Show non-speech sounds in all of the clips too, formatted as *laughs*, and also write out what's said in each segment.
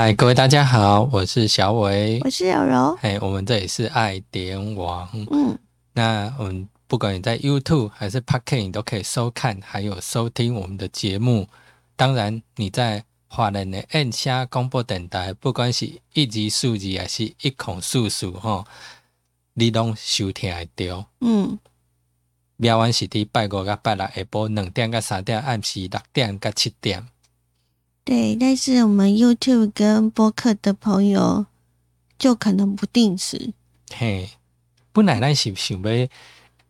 嗨，各位大家好，我是小伟，我是小柔。哎，我们这里是爱点网。嗯，那我们不管你在 YouTube 还是你都可以收看还有收听我们的节目。当然，你在华人的按下广播电台，不管是一级数字还是一孔数数，吼，你拢收听得到。嗯，苗完是伫拜五甲拜六下晡两点甲三点，暗时六点甲七点。对，但是我们 YouTube 跟播客的朋友就可能不定时。嘿，本来咱是想要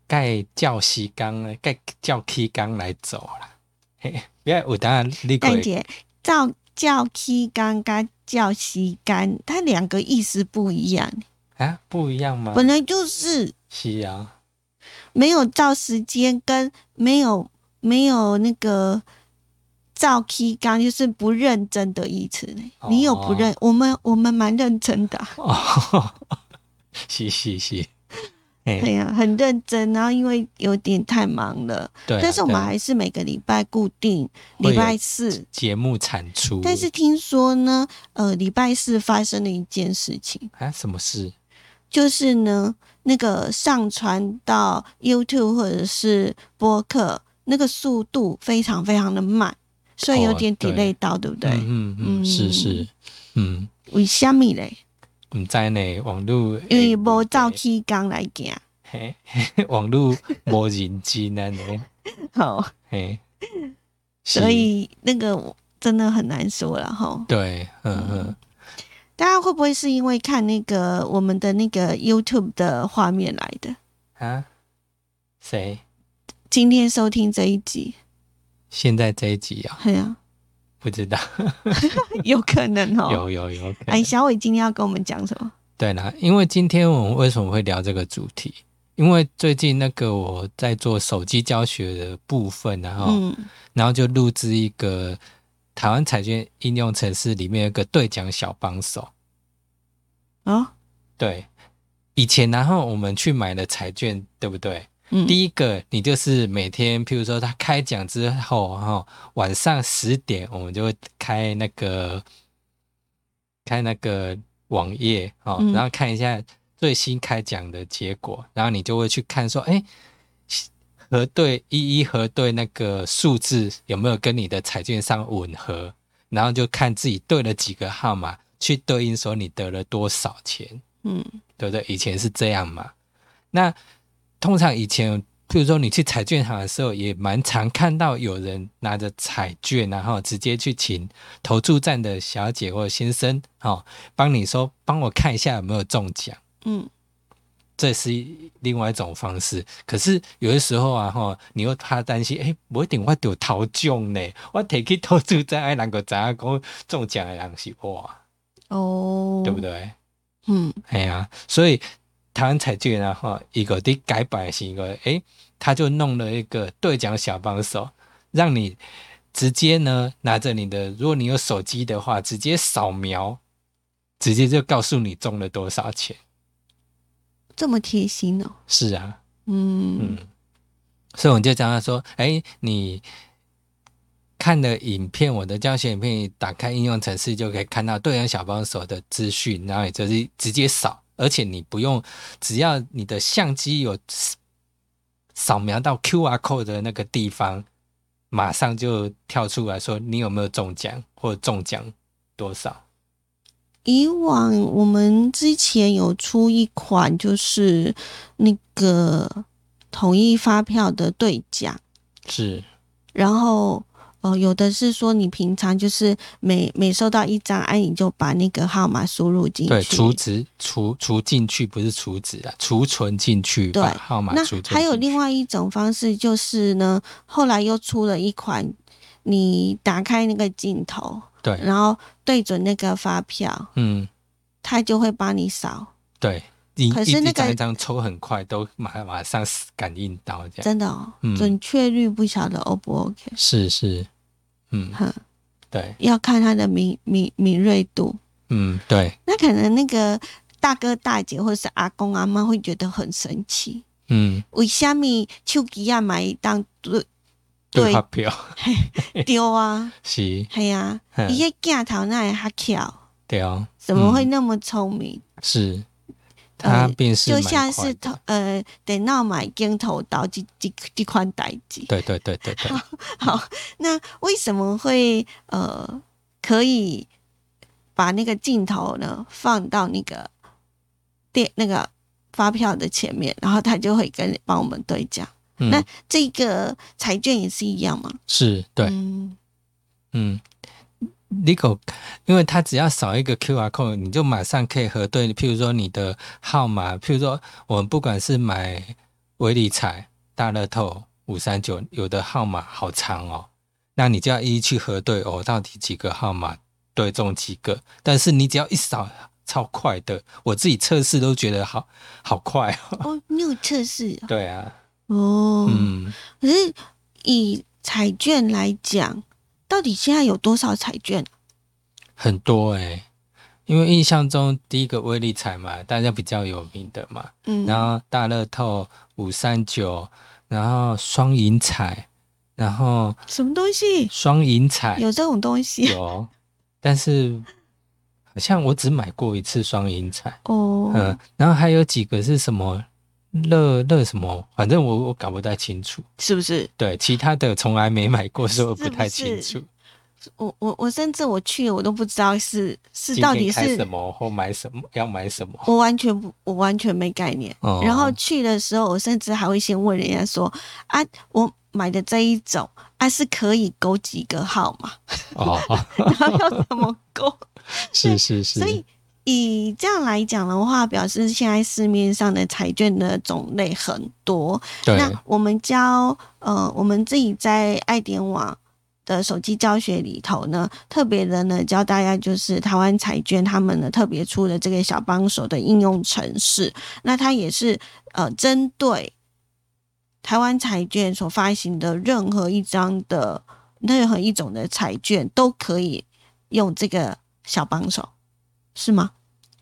盖教时间，盖教期间来走啦。嘿，不要有当然你蛋姐，照教期间跟教时间，它两个意思不一样啊？不一样吗？本来就是是啊，没有照时间跟没有没有那个。照 K 刚就是不认真的意思呢。你有不认？我们我们蛮认真的。哦，是是是，对 *laughs* 呀，很认真。然后因为有点太忙了，对。但是我们还是每个礼拜固定礼拜四节目产出。但是听说呢，呃，礼拜四发生了一件事情啊，什么事？就是呢，那个上传到 YouTube 或者是播客，那个速度非常非常的慢。所以有点 delay 到，对不对？嗯嗯，是是，嗯。为什么嘞？唔知呢，网络因为无照起工来行，嘿，网络无认真啊呢。*laughs* 好，嘿，所以那个真的很难说了哈。对，嗯嗯。大家会不会是因为看那个我们的那个 YouTube 的画面来的啊？谁？今天收听这一集。现在这一集啊，对啊，不知道，*laughs* 有可能哦，*laughs* 有有有。哎，小伟今天要跟我们讲什么？对啦，因为今天我们为什么会聊这个主题？因为最近那个我在做手机教学的部分，然后，然后就录制一个台湾彩券应用程式里面有个兑奖小帮手啊，对，以前然后我们去买了彩券，对不对？第一个，你就是每天，譬如说他开奖之后，哈，晚上十点，我们就会开那个开那个网页，哦，然后看一下最新开奖的结果，然后你就会去看说，哎，核对一一核对那个数字有没有跟你的彩券上吻合，然后就看自己对了几个号码，去对应说你得了多少钱，嗯，对不对？以前是这样嘛，那。通常以前，譬如说你去彩券行的时候，也蛮常看到有人拿着彩券，然后直接去请投注站的小姐或先生，哦，帮你说，帮我看一下有没有中奖。嗯，这是另外一种方式。可是有的时候啊，哈，你又怕担心，哎，不一定我丢投中呢，我提去投注站，哎，能够怎样讲中奖的人是我，哦，对不对？嗯，哎呀，所以。台湾彩券然后一个的改版型一个，诶，他就弄了一个兑奖小帮手，让你直接呢拿着你的，如果你有手机的话，直接扫描，直接就告诉你中了多少钱。这么贴心哦。是啊，嗯嗯，所以我就讲他说，哎，你看的影片，我的教学影片，打开应用程式就可以看到兑奖小帮手的资讯，然后也就是直接扫。而且你不用，只要你的相机有扫描到 Q R code 的那个地方，马上就跳出来说你有没有中奖或者中奖多少。以往我们之前有出一款，就是那个统一发票的兑奖，是，然后。哦，有的是说你平常就是每每收到一张，哎，你就把那个号码输入进去，对，储值储储进去不是储值啊，储存进去，对，号码。那还有另外一种方式就是呢，后来又出了一款，你打开那个镜头，对，然后对准那个发票，嗯，它就会帮你扫，对。可是那个一张抽很快，都马马上感应到这样，真的哦，准确率不晓得 O 不 OK？是是，嗯，哼，对，要看他的敏敏敏锐度，嗯，对。那可能那个大哥大姐或者是阿公阿妈会觉得很神奇，嗯，为什么手机要买一张对对发票丢 *laughs* 啊？是，系啊，伊个镜头那会较巧，对哦，怎么会那么聪明？是，他便是就像是头呃，得闹买镜头到这这这款代机。对对对对对。*laughs* 好，那为什么会呃可以把那个镜头呢放到那个电那个发票的前面，然后他就会跟帮我们对讲。那这个彩券也是一样吗？是，对，嗯嗯。l i c o 因为它只要扫一个 QR code，你就马上可以核对。譬如说你的号码，譬如说我们不管是买微理彩、大乐透、五三九，有的号码好长哦，那你就要一一去核对哦，到底几个号码对中几个？但是你只要一扫，超快的，我自己测试都觉得好好快哦。哦，你有测试？对啊。哦，嗯，可是以彩券来讲。到底现在有多少彩券？很多哎，因为印象中第一个威力彩嘛，大家比较有名的嘛，嗯，然后大乐透五三九，然后双银彩，然后什么东西？双银彩有这种东西？有，但是好像我只买过一次双银彩哦，嗯，然后还有几个是什么？乐乐什么？反正我我搞不太清楚，是不是？对，其他的从来没买过，所以我不太清楚。我我我甚至我去了，我都不知道是是到底是什么或买什么要买什么，我完全不，我完全没概念。然后去的时候，我甚至还会先问人家说：“啊，我买的这一种，啊是可以勾几个号码？*laughs* 哦，然后要怎么勾？*laughs* 是是是，所以。”以这样来讲的话，表示现在市面上的彩券的种类很多。那我们教呃，我们自己在爱点网的手机教学里头呢，特别的呢教大家就是台湾彩券他们呢特别出的这个小帮手的应用程式。那它也是呃针对台湾彩券所发行的任何一张的任何一种的彩券都可以用这个小帮手，是吗？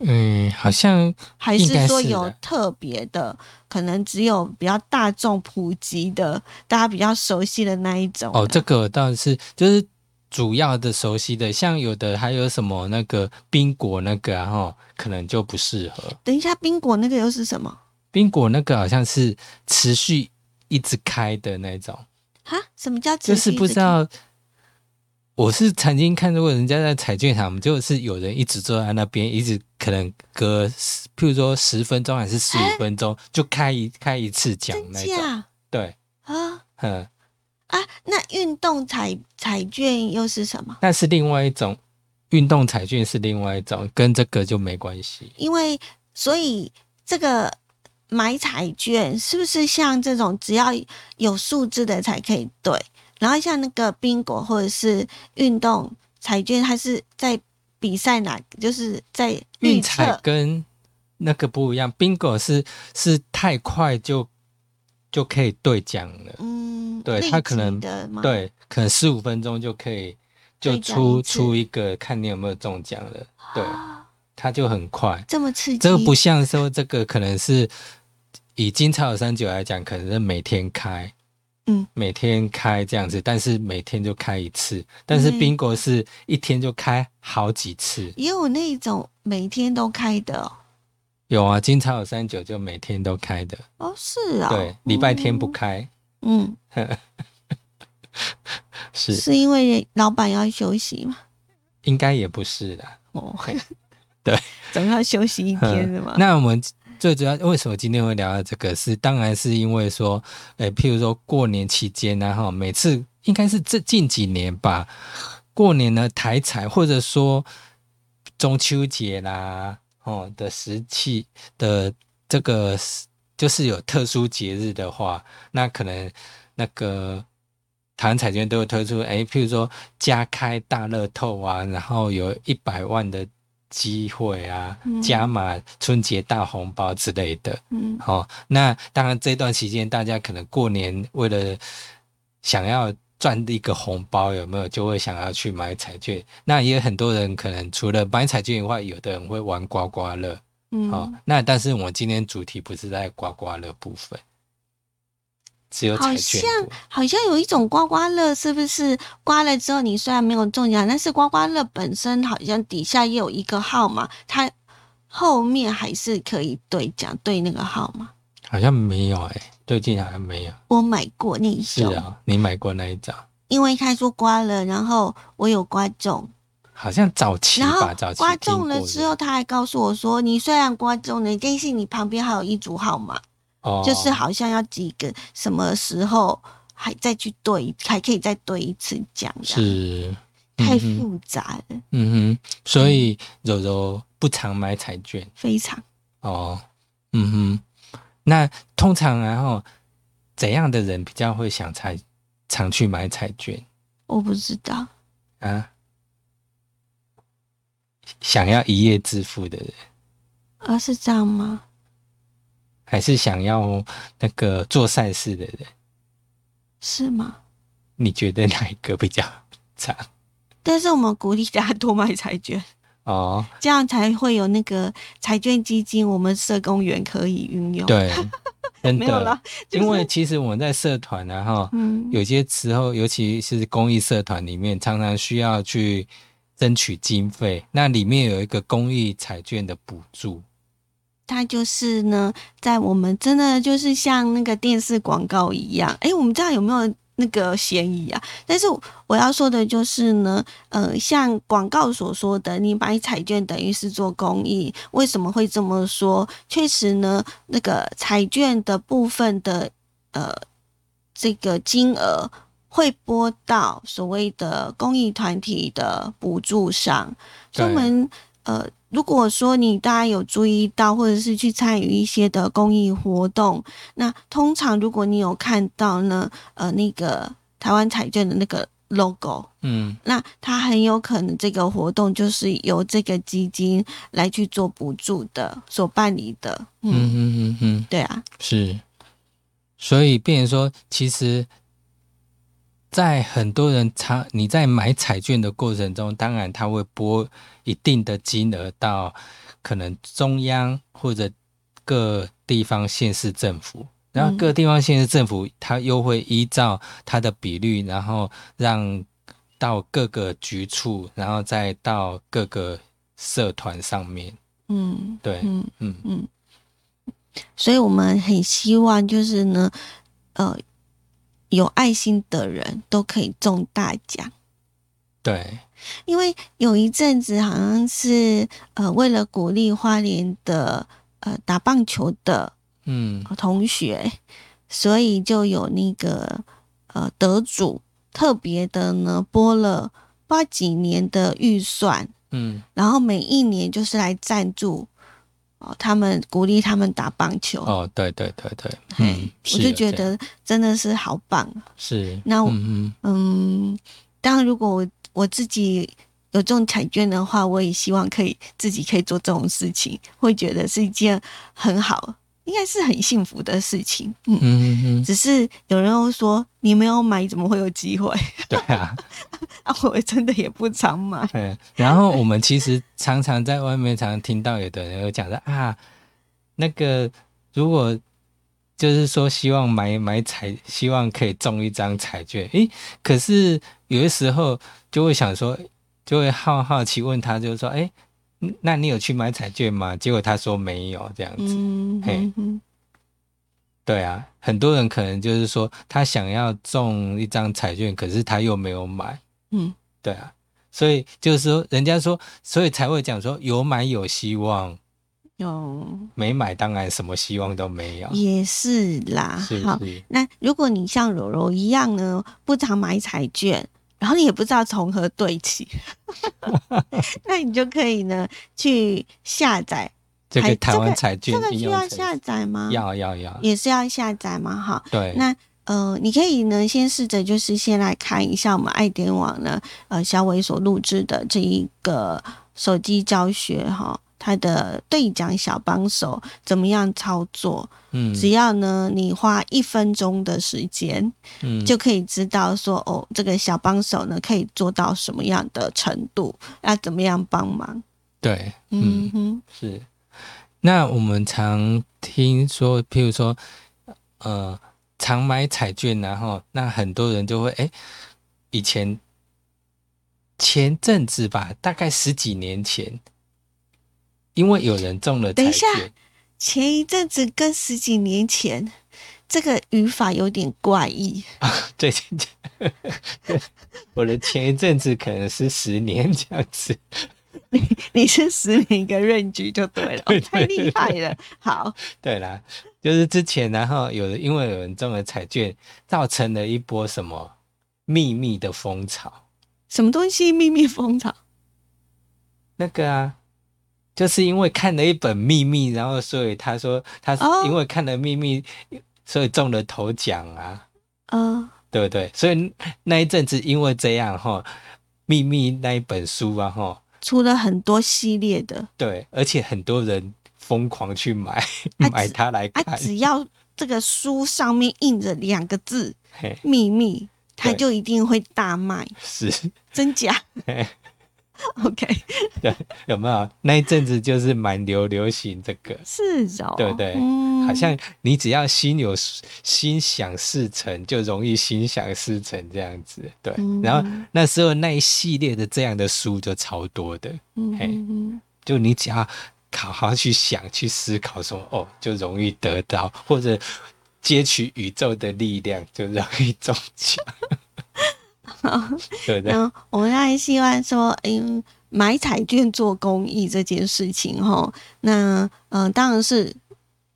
嗯，好像还是说有特别的，可能只有比较大众普及的，大家比较熟悉的那一种。哦，这个倒是就是主要的熟悉的，像有的还有什么那个冰果那个啊，哈，可能就不适合。等一下，冰果那个又是什么？冰果那个好像是持续一直开的那种。哈？什么叫就是不知道？我是曾经看到过人家在彩券行，就是有人一直坐在那边，一直可能隔，譬如说十分钟还是十五分钟就开一开一次奖那种。对啊，嗯啊，那运动彩彩券又是什么？那是另外一种运动彩券，是另外一种，跟这个就没关系。因为所以这个买彩券是不是像这种只要有数字的才可以对？然后像那个宾果或者是运动彩券，它是在比赛哪？就是在运彩跟那个不一样，宾果是是太快就就可以兑奖了。嗯，对，它可能对，可能四五分钟就可以就出出一个，看你有没有中奖了。对，它就很快，这么刺激。这个不像说这个可能是以金超三九来讲，可能是每天开。嗯，每天开这样子，但是每天就开一次。但是宾果是一天就开好几次，也有那种每天都开的。有啊，金朝有三九就每天都开的。哦，是啊。对，礼拜天不开。嗯，*laughs* 是是因为老板要休息吗？应该也不是的。哦，*laughs* 对，*laughs* 总要休息一天的嘛。那我们。最主要为什么今天会聊到这个？是当然是因为说，诶，譬如说过年期间呢，哈，每次应该是这近几年吧，过年呢台彩或者说中秋节啦，哦的时期的这个就是有特殊节日的话，那可能那个台湾彩券都会推出，诶，譬如说加开大乐透啊，然后有一百万的。机会啊，加码春节大红包之类的。嗯，好，那当然这段期间，大家可能过年为了想要赚一个红包，有没有就会想要去买彩券？那也有很多人可能除了买彩券以外，有的人会玩刮刮乐。嗯，好，那但是我今天主题不是在刮刮乐部分。只有。好像好像有一种刮刮乐，是不是刮了之后你虽然没有中奖，但是刮刮乐本身好像底下也有一个号码，它后面还是可以兑奖对那个号码。好像没有哎，最近好像没有。我买过那是啊，你买过那一张？因为他说刮了，然后我有刮中。好像早期吧，早期刮中了之后，他还告诉我说：“你虽然刮中了，但是你旁边还有一组号码，哦，就是好像要几个什么时候还再去对，还可以再对一次奖。”是太复杂了。嗯哼，所以柔柔不常买彩券，非常哦。嗯哼，那通常然后怎样的人比较会想才常去买彩券？我不知道啊。想要一夜致富的人，啊，是这样吗？还是想要那个做善事的人，是吗？你觉得哪一个比较长？但是我们鼓励大家多买彩券哦，这样才会有那个彩券基金，我们社工员可以运用。对，*laughs* 没有了，因为其实我们在社团然后，嗯，有些时候，尤其是公益社团里面，常常需要去。争取经费，那里面有一个公益彩券的补助，它就是呢，在我们真的就是像那个电视广告一样，哎，我们这样有没有那个嫌疑啊？但是我要说的就是呢，呃，像广告所说的，你买彩券等于是做公益，为什么会这么说？确实呢，那个彩券的部分的呃这个金额。会拨到所谓的公益团体的补助上。所以我们呃，如果说你大家有注意到，或者是去参与一些的公益活动，那通常如果你有看到呢，呃，那个台湾彩券的那个 logo，嗯，那它很有可能这个活动就是由这个基金来去做补助的，所办理的。嗯嗯嗯嗯，对啊，是。所以，变成说，其实。在很多人他你在买彩券的过程中，当然他会拨一定的金额到可能中央或者各地方县市政府，然后各地方县市政府他又会依照他的比率，然后让到各个局处，然后再到各个社团上面。嗯，对，嗯嗯嗯，所以我们很希望就是呢，呃。有爱心的人都可以中大奖，对，因为有一阵子好像是呃，为了鼓励花莲的呃打棒球的嗯。同学，所以就有那个呃得主特别的呢拨了八几年的预算，嗯，然后每一年就是来赞助。哦，他们鼓励他们打棒球。哦，对对对对，嗯，我就觉得真的是好棒。是，那嗯嗯，当然，如果我我自己有中彩券的话，我也希望可以自己可以做这种事情，会觉得是一件很好。应该是很幸福的事情，嗯嗯嗯，只是有人会说你没有买，怎么会有机会？*laughs* 对啊，*laughs* 啊，我真的也不常买。对，然后我们其实常常在外面常常听到有的人有讲说啊，那个如果就是说希望买买彩，希望可以中一张彩券，诶，可是有的时候就会想说，就会好好奇问他，就是说，哎。那你有去买彩券吗？结果他说没有这样子。嗯嘿，对啊，很多人可能就是说他想要中一张彩券，可是他又没有买。嗯，对啊，所以就是说，人家说，所以才会讲说有买有希望，有没买当然什么希望都没有。也是啦。好，那如果你像柔柔一样呢，不常买彩券。然后你也不知道从何对起 *laughs* *laughs* 那你就可以呢去下载这个台湾彩券，这个需要下载吗？要要要，也是要下载吗？哈，对。那呃，你可以呢先试着就是先来看一下我们爱点网呢呃小伟所录制的这一个手机教学哈。他的对讲小帮手怎么样操作？嗯，只要呢，你花一分钟的时间，嗯，就可以知道说，哦，这个小帮手呢可以做到什么样的程度，要怎么样帮忙？对，嗯哼，是。那我们常听说，譬如说，呃，常买彩券，然后那很多人就会哎，以前前阵子吧，大概十几年前，因为有人中了等一下，前一阵子跟十几年前。这个语法有点怪异 *laughs* 啊！对，*laughs* 我的前一阵子可能是十年这样子，你你是十年一个任局就对了，太厉害了。好，对啦，就是之前然后有的因为有人中了彩券，造成了一波什么秘密的风潮？什么东西秘密风潮？那个啊，就是因为看了一本秘密，然后所以他说他是因为看了秘密。所以中了头奖啊，嗯，对不对？所以那一阵子因为这样哈，秘密那一本书啊哈，出了很多系列的，对，而且很多人疯狂去买买它来看，只要这个书上面印着两个字“秘密”，它就一定会大卖，是。真假 *laughs* OK，*laughs* 对，有没有那一阵子就是蛮流流行这个，是哦，对不对？好像你只要心有心想事成，就容易心想事成这样子，对。然后那时候那一系列的这样的书就超多的，嗯，就你只要好好去想、去思考，说哦，就容易得到，或者接取宇宙的力量，就容易中奖。对 *laughs* 对，我们还希望说，嗯，买彩券做公益这件事情，哈，那嗯，当然是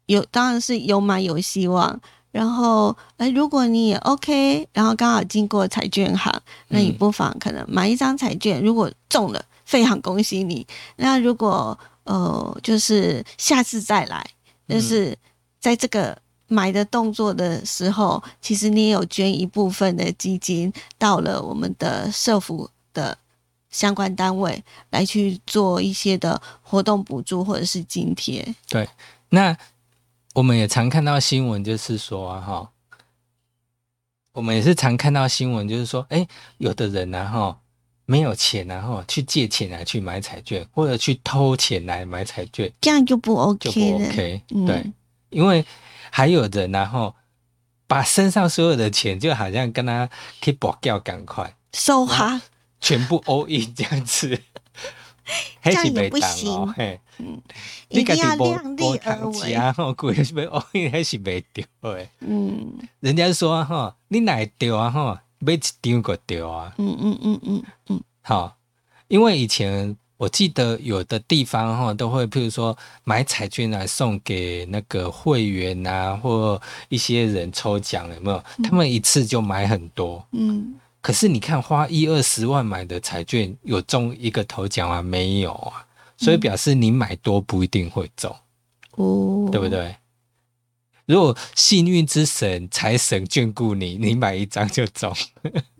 有，当然是有买有希望。然后，哎，如果你也 OK，然后刚好经过彩券行，那你不妨可能买一张彩券，如果中了，非常恭喜你。那如果呃，就是下次再来，就是在这个。买的动作的时候，其实你也有捐一部分的基金到了我们的社福的相关单位来去做一些的活动补助或者是津贴。对，那我们也常看到新闻，就是说哈，我们也是常看到新闻，就是说，哎，有的人呢哈没有钱，然后去借钱来去买彩券，或者去偷钱来买彩券，这样就不 OK，就不 OK。对，因为。还有人，然后把身上所有的钱，就好像跟他可以保掉，赶快收哈，全部 all in 这样子，*laughs* 这样也不行。嘿，嗯，一定要量力而为。然后贵是被 all in 还是没丢诶？嗯，人家说哈，你哪丢啊？哈，买一张个丢啊？嗯嗯嗯嗯嗯，好，因为以前。我记得有的地方哈都会，譬如说买彩券来送给那个会员啊，或一些人抽奖，有没有？他们一次就买很多。嗯。可是你看，花一二十万买的彩券，有中一个头奖啊？没有啊。所以表示你买多不一定会中。哦。对不对？如果幸运之神、财神眷顾你，你买一张就中。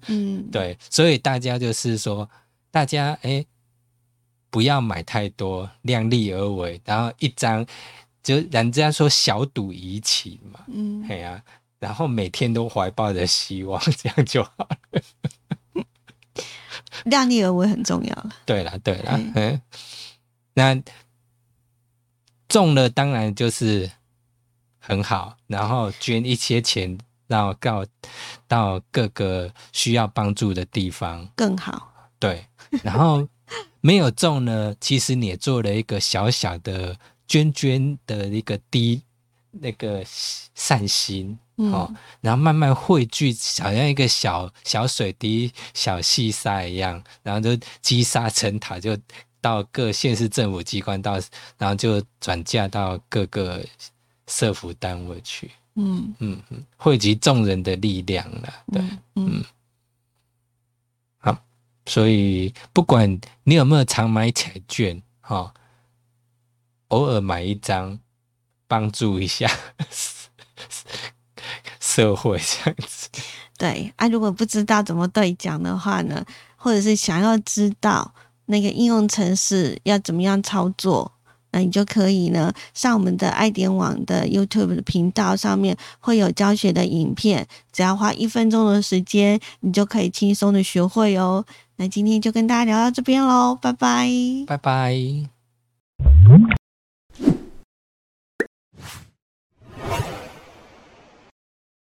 嗯。*laughs* 对，所以大家就是说，大家哎。不要买太多，量力而为。然后一张，就人家说小赌怡情嘛，嗯，对啊。然后每天都怀抱着希望，这样就好了。量力而为很重要了。对了，对了，嗯，那中了当然就是很好，然后捐一些钱，然到到各个需要帮助的地方更好。对，然后。没有中呢，其实你也做了一个小小的涓涓的一个滴那个善心哦，然后慢慢汇聚，好像一个小小水滴、小细沙一样，然后就积沙成塔，就到各县市政府机关到，然后就转嫁到各个社福单位去。嗯嗯嗯，汇集众人的力量了，对，嗯。所以，不管你有没有常买彩券，哈，偶尔买一张，帮助一下 *laughs* 社会这样子。对啊，如果不知道怎么兑奖的话呢，或者是想要知道那个应用程式要怎么样操作。那你就可以呢，上我们的爱点网的 YouTube 的频道上面会有教学的影片，只要花一分钟的时间，你就可以轻松的学会哦。那今天就跟大家聊到这边喽，拜拜，拜拜。